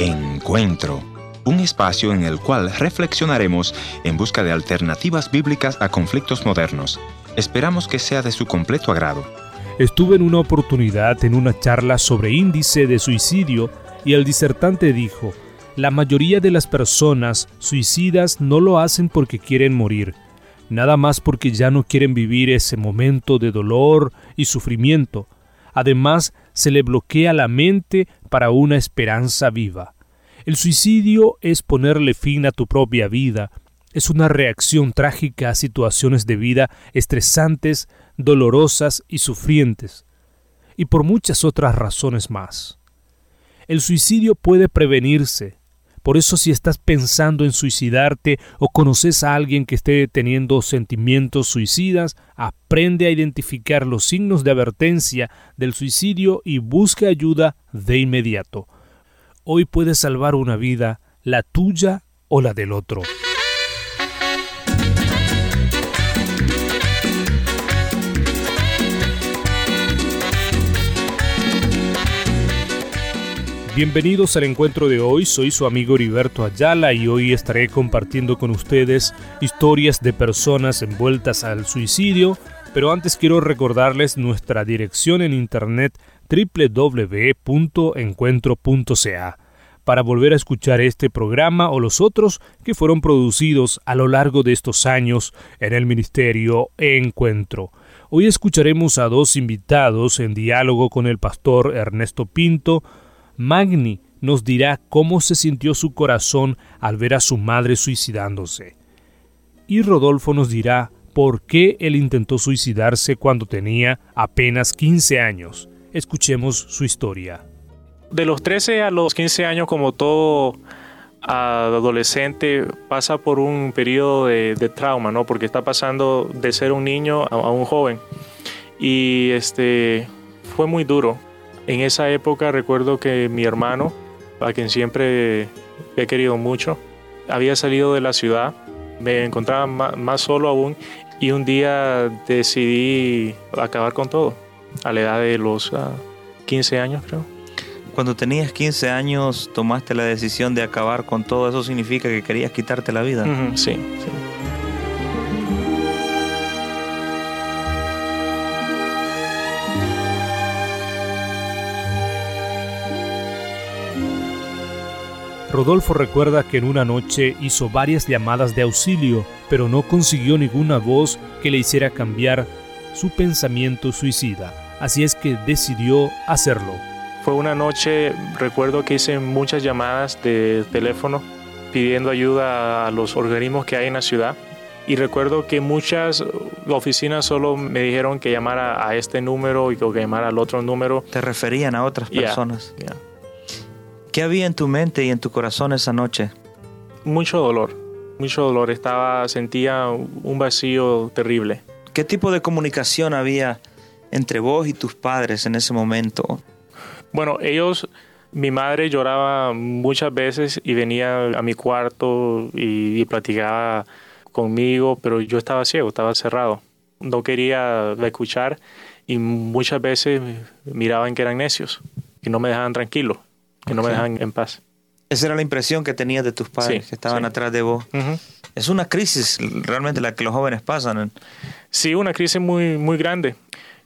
Encuentro, un espacio en el cual reflexionaremos en busca de alternativas bíblicas a conflictos modernos. Esperamos que sea de su completo agrado. Estuve en una oportunidad en una charla sobre índice de suicidio y el disertante dijo, la mayoría de las personas suicidas no lo hacen porque quieren morir, nada más porque ya no quieren vivir ese momento de dolor y sufrimiento. Además, se le bloquea la mente para una esperanza viva. El suicidio es ponerle fin a tu propia vida, es una reacción trágica a situaciones de vida estresantes, dolorosas y sufrientes, y por muchas otras razones más. El suicidio puede prevenirse, por eso si estás pensando en suicidarte o conoces a alguien que esté teniendo sentimientos suicidas, aprende a identificar los signos de advertencia del suicidio y busca ayuda de inmediato. Hoy puedes salvar una vida, la tuya o la del otro. Bienvenidos al encuentro de hoy, soy su amigo Heriberto Ayala y hoy estaré compartiendo con ustedes historias de personas envueltas al suicidio, pero antes quiero recordarles nuestra dirección en internet www.encuentro.ca para volver a escuchar este programa o los otros que fueron producidos a lo largo de estos años en el Ministerio Encuentro. Hoy escucharemos a dos invitados en diálogo con el pastor Ernesto Pinto, Magni nos dirá cómo se sintió su corazón al ver a su madre suicidándose. Y Rodolfo nos dirá por qué él intentó suicidarse cuando tenía apenas 15 años. Escuchemos su historia. De los 13 a los 15 años, como todo adolescente, pasa por un periodo de, trauma, ¿no? Porque está pasando de ser un niño a, a un joven. Y este fue muy duro en esa época recuerdo que mi hermano, a quien siempre he querido mucho, había salido de la ciudad, me encontraba más, solo aún y un día decidí acabar con todo, a la edad de los 15 ah, años creo. Cuando tenías 15 años tomaste la decisión de acabar con todo, ¿eso significa que querías quitarte la vida? sí, sí. Rodolfo recuerda que en una noche hizo varias llamadas de auxilio, pero no consiguió ninguna voz que le hiciera cambiar su pensamiento suicida, así es que decidió hacerlo. Fue una noche, recuerdo que hice muchas llamadas de teléfono pidiendo ayuda a los organismos que hay en la ciudad y recuerdo que muchas oficinas solo me dijeron que llamara a este número y que llamara al otro número. Te referían a otras personas. ¿Qué había en tu mente y en tu corazón esa noche? Mucho dolor, mucho dolor. Estaba, sentía un vacío terrible. ¿Qué tipo de comunicación había entre vos y tus padres en ese momento? Bueno, ellos, mi madre lloraba muchas veces y venía a mi cuarto y, platicaba conmigo, pero yo estaba ciego, estaba cerrado. No quería escuchar y muchas veces miraban que eran necios, que no me dejaban tranquilo que no me dejan en paz. Esa era la impresión que tenías de tus padres, que estaban atrás de vos. Es una crisis realmente la que los jóvenes pasan. Sí, una crisis muy, muy grande.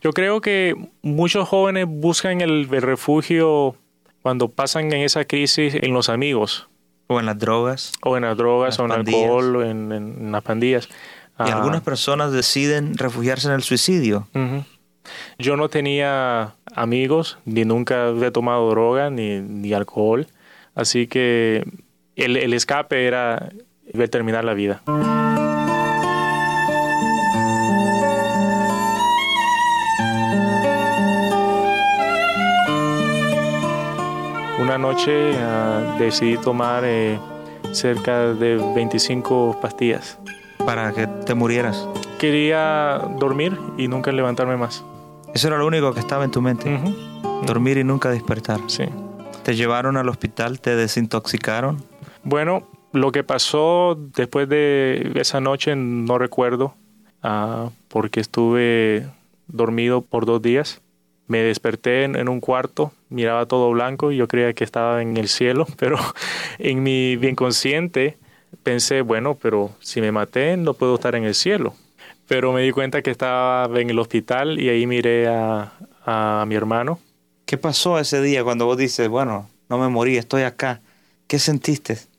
Yo creo que muchos jóvenes buscan el, refugio cuando pasan en esa crisis en los amigos. O en las drogas. O en las drogas, o en el alcohol, o en, las pandillas. Y ah. algunas personas deciden refugiarse en el suicidio. Yo no tenía amigos, ni nunca he tomado droga, ni, alcohol, así que el, escape era terminar la vida. Una noche ah, decidí tomar eh, cerca de 25 pastillas. ¿Para que te murieras? Quería dormir y nunca levantarme más. Eso era lo único que estaba en tu mente. Dormir y nunca despertar. Sí. ¿Te llevaron al hospital? ¿Te desintoxicaron? Bueno, lo que pasó después de esa noche no recuerdo, ah, porque estuve dormido por dos días. Me desperté en, un cuarto, miraba todo blanco y yo creía que estaba en el cielo, pero en mi bien consciente pensé, bueno, pero si me maté no puedo estar en el cielo. Pero me di cuenta que estaba en el hospital y ahí miré a, a mi hermano. ¿Qué pasó ese día cuando vos dices, bueno, no me morí, estoy acá? ¿Qué sentiste?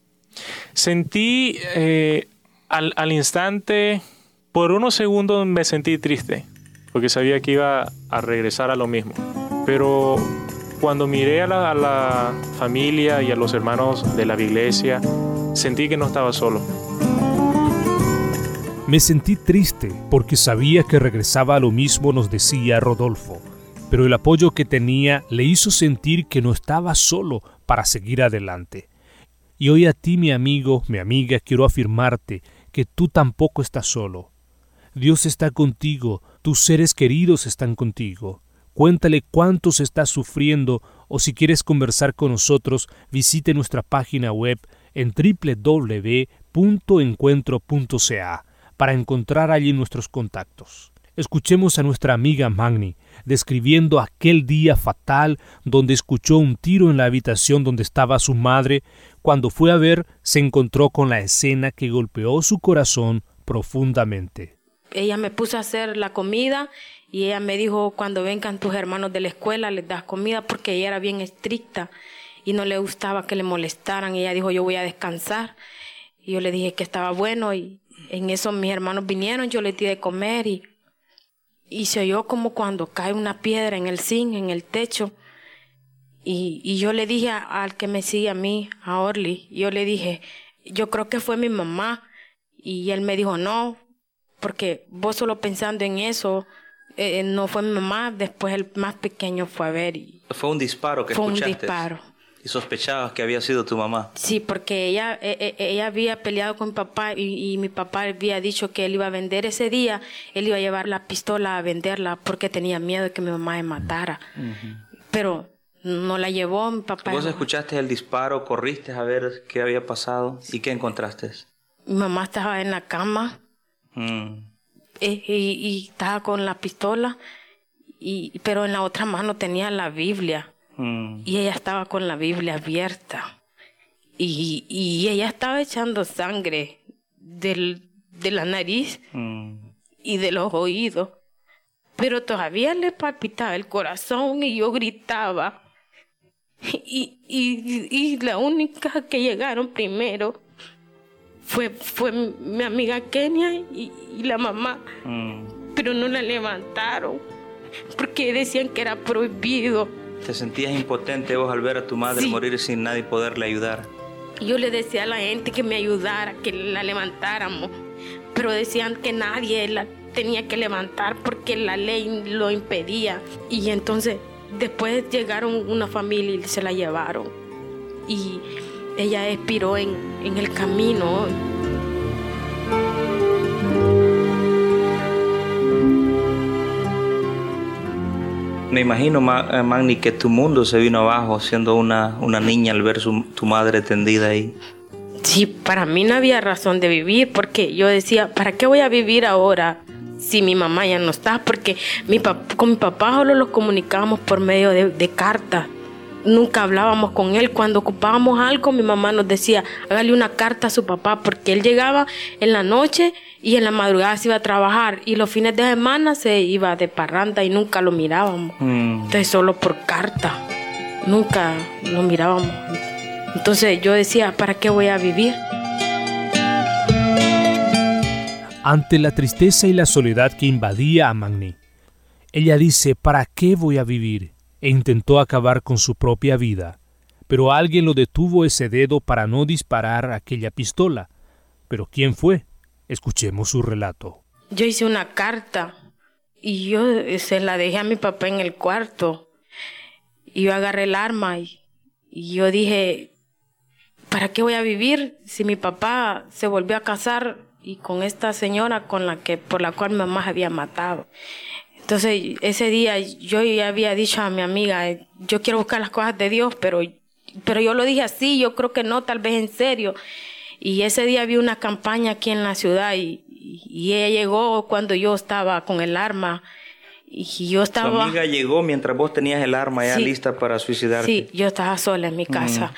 Sentí eh, al, al, instante, por unos segundos me sentí triste, porque sabía que iba a regresar a lo mismo. Pero cuando miré a la, a la familia y a los hermanos de la iglesia, sentí que no estaba solo. Me sentí triste porque sabía que regresaba a lo mismo, nos decía Rodolfo, pero el apoyo que tenía le hizo sentir que no estaba solo para seguir adelante. Y hoy a ti, mi amigo, mi amiga, quiero afirmarte que tú tampoco estás solo. Dios está contigo, tus seres queridos están contigo. Cuéntale cuántos estás sufriendo o si quieres conversar con nosotros, visite nuestra página web en www.encuentro.ca para encontrar allí nuestros contactos. Escuchemos a nuestra amiga Magni describiendo aquel día fatal donde escuchó un tiro en la habitación donde estaba su madre. Cuando fue a ver, se encontró con la escena que golpeó su corazón profundamente. Ella me puso a hacer la comida y ella me dijo, cuando vengan tus hermanos de la escuela, les das comida porque ella era bien estricta y no le gustaba que le molestaran. Ella dijo, yo voy a descansar. Y yo le dije que estaba bueno y en eso mis hermanos vinieron, yo les di de comer y y se oyó como cuando cae una piedra en el zinc, en el techo. Y, y yo le dije al que me sigue a mí, a Orly, yo le dije, yo creo que fue mi mamá. Y él me dijo, no, porque vos solo pensando en eso, eh, no fue mi mamá, después el más pequeño fue a ver. Y fue un disparo que fue un disparo. ¿Y sospechabas que había sido tu mamá? Sí, porque ella, e, e, ella había peleado con mi papá y, mi papá había dicho que él iba a vender ese día, él iba a llevar la pistola a venderla porque tenía miedo de que mi mamá me matara. Pero no la llevó mi papá. ¿Vos escuchaste el disparo, corriste a ver qué había pasado y qué encontraste? Mi mamá estaba en la cama mm. y, estaba con la pistola, y, pero en la otra mano tenía la Biblia. Mm. Y ella estaba con la Biblia abierta. Y, y ella estaba echando sangre del, de la nariz mm. y de los oídos. Pero todavía le palpitaba el corazón y yo gritaba. Y, y, y la única que llegaron primero fue, fue mi amiga Kenia y, la mamá. Mm. Pero no la levantaron porque decían que era prohibido. ¿Te sentías impotente vos al ver a tu madre morir sin nadie poderle ayudar? Yo le decía a la gente que me ayudara, que la levantáramos, pero decían que nadie la tenía que levantar porque la ley lo impedía. Y entonces después llegaron una familia y se la llevaron. Y ella expiró en, en el camino. Me imagino, eh, Magni, que tu mundo se vino abajo siendo una, una niña al ver tu madre tendida ahí. Sí, para mí no había razón de vivir porque yo decía, ¿para qué voy a vivir ahora si mi mamá ya no está? Porque mi con mi papá solo lo comunicábamos por medio de, de cartas nunca hablábamos con él. Cuando ocupábamos algo, mi mamá nos decía, hágale una carta a su papá, porque él llegaba en la noche y en la madrugada se iba a trabajar y los fines de semana se iba de parranda y nunca lo mirábamos. Mm. Entonces solo por carta, nunca lo mirábamos. Entonces yo decía, ¿para qué voy a vivir? Ante la tristeza y la soledad que invadía a Magni, ella dice, ¿para qué voy a vivir? E intentó acabar con su propia vida, pero alguien lo detuvo ese dedo para no disparar aquella pistola. ¿Pero quién fue? Escuchemos su relato. Yo hice una carta y yo se la dejé a mi papá en el cuarto. Y yo agarré el arma y, yo dije, ¿para qué voy a vivir si mi papá se volvió a casar y con esta señora con la que por la cual mi mamá había matado? Entonces ese día yo ya había dicho a mi amiga, yo quiero buscar las cosas de Dios, pero pero yo lo dije así, yo creo que no, tal vez en serio. Y ese día vi una campaña aquí en la ciudad y, ella llegó cuando yo estaba con el arma Y yo estaba... Tu amiga llegó mientras vos tenías el arma ya lista para suicidarte. Sí, yo estaba sola en mi casa.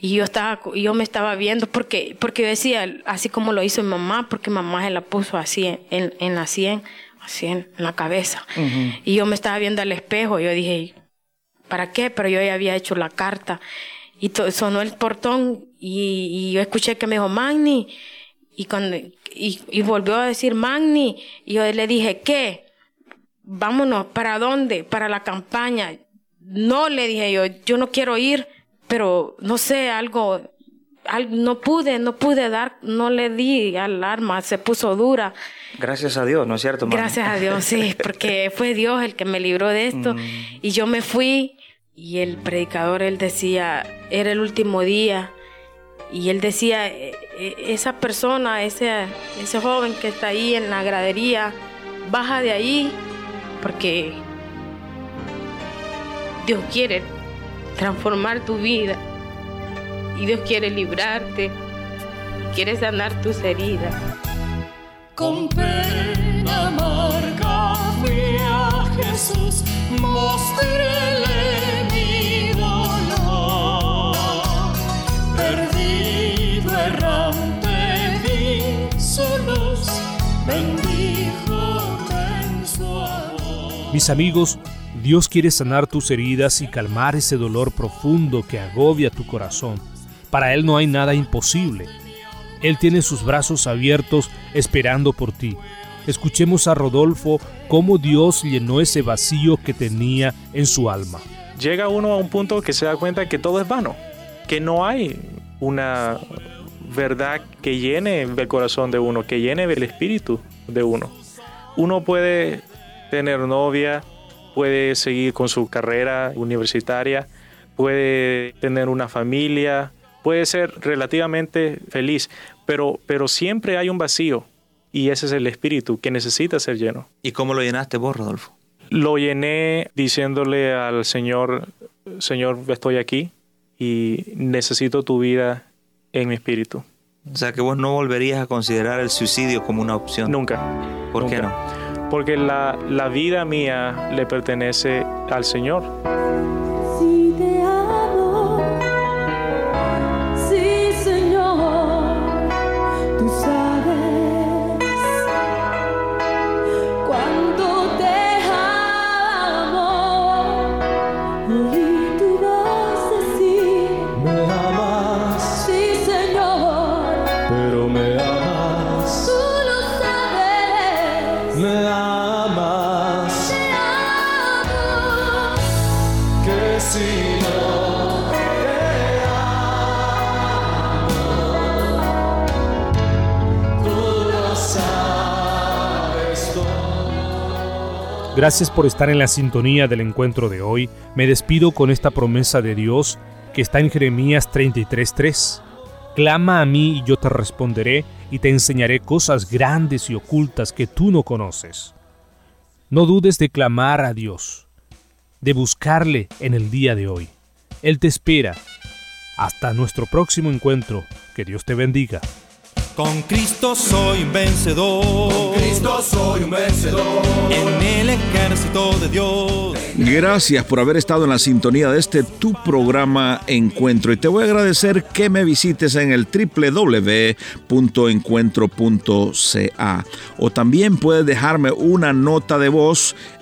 Y yo estaba, yo me estaba viendo porque, porque yo decía, así como lo hizo mi mamá, porque mamá se la puso así en, en la sien, así en, la cabeza. Y yo me estaba viendo al espejo, yo dije, ¿para qué? Pero yo ya había hecho la carta. Y sonó el portón y, y, yo escuché que me dijo, Magni. Y, cuando, y, y volvió a decir, Magni. Y yo le dije, ¿qué? Vámonos, ¿para dónde? Para la campaña. No, le dije yo, yo no quiero ir pero no sé, algo, no pude, no pude dar, no le di al arma, se puso dura. Gracias a Dios, ¿no es cierto? Gracias a Dios, sí, porque fue Dios el que me libró de esto. Mm. Y yo me fui y el predicador, él decía, era el último día. Y él decía, e, e, esa persona, ese, ese joven que está ahí en la gradería, baja de ahí porque Dios quiere transformar tu vida. Y Dios quiere librarte, quiere sanar tus heridas. Con pena amarga fui a Jesús, mostréle mi dolor. Perdido, errante, vi su luz, bendijo en su amor. Mis amigos, Dios quiere sanar tus heridas y calmar ese dolor profundo que agobia tu corazón. Para Él no hay nada imposible. Él tiene sus brazos abiertos esperando por ti. Escuchemos a Rodolfo cómo Dios llenó ese vacío que tenía en su alma. Llega uno a un punto que se da cuenta que todo es vano, que no hay una verdad que llene el corazón de uno, que llene el espíritu de uno. Uno puede tener novia, puede seguir con su carrera universitaria, puede tener una familia, puede ser relativamente feliz, pero, pero siempre hay un vacío y ese es el espíritu que necesita ser lleno. ¿Y cómo lo llenaste vos, Rodolfo? Lo llené diciéndole al Señor, Señor, estoy aquí y necesito tu vida en mi espíritu. O sea que vos no volverías a considerar el suicidio como una opción. Nunca. ¿Por qué no? porque la, la vida mía le pertenece al Señor. Gracias por estar en la sintonía del encuentro de hoy. Me despido con esta promesa de Dios que está en Jeremías 33:3. Clama a mí y yo te responderé y te enseñaré cosas grandes y ocultas que tú no conoces. No dudes de clamar a Dios, de buscarle en el día de hoy. Él te espera. Hasta nuestro próximo encuentro. Que Dios te bendiga. Con Cristo soy vencedor. Con Cristo soy un vencedor. En el ejército de Dios. Gracias por haber estado en la sintonía de este tu programa Encuentro. Y te voy a agradecer que me visites en el www.encuentro.ca. O también puedes dejarme una nota de voz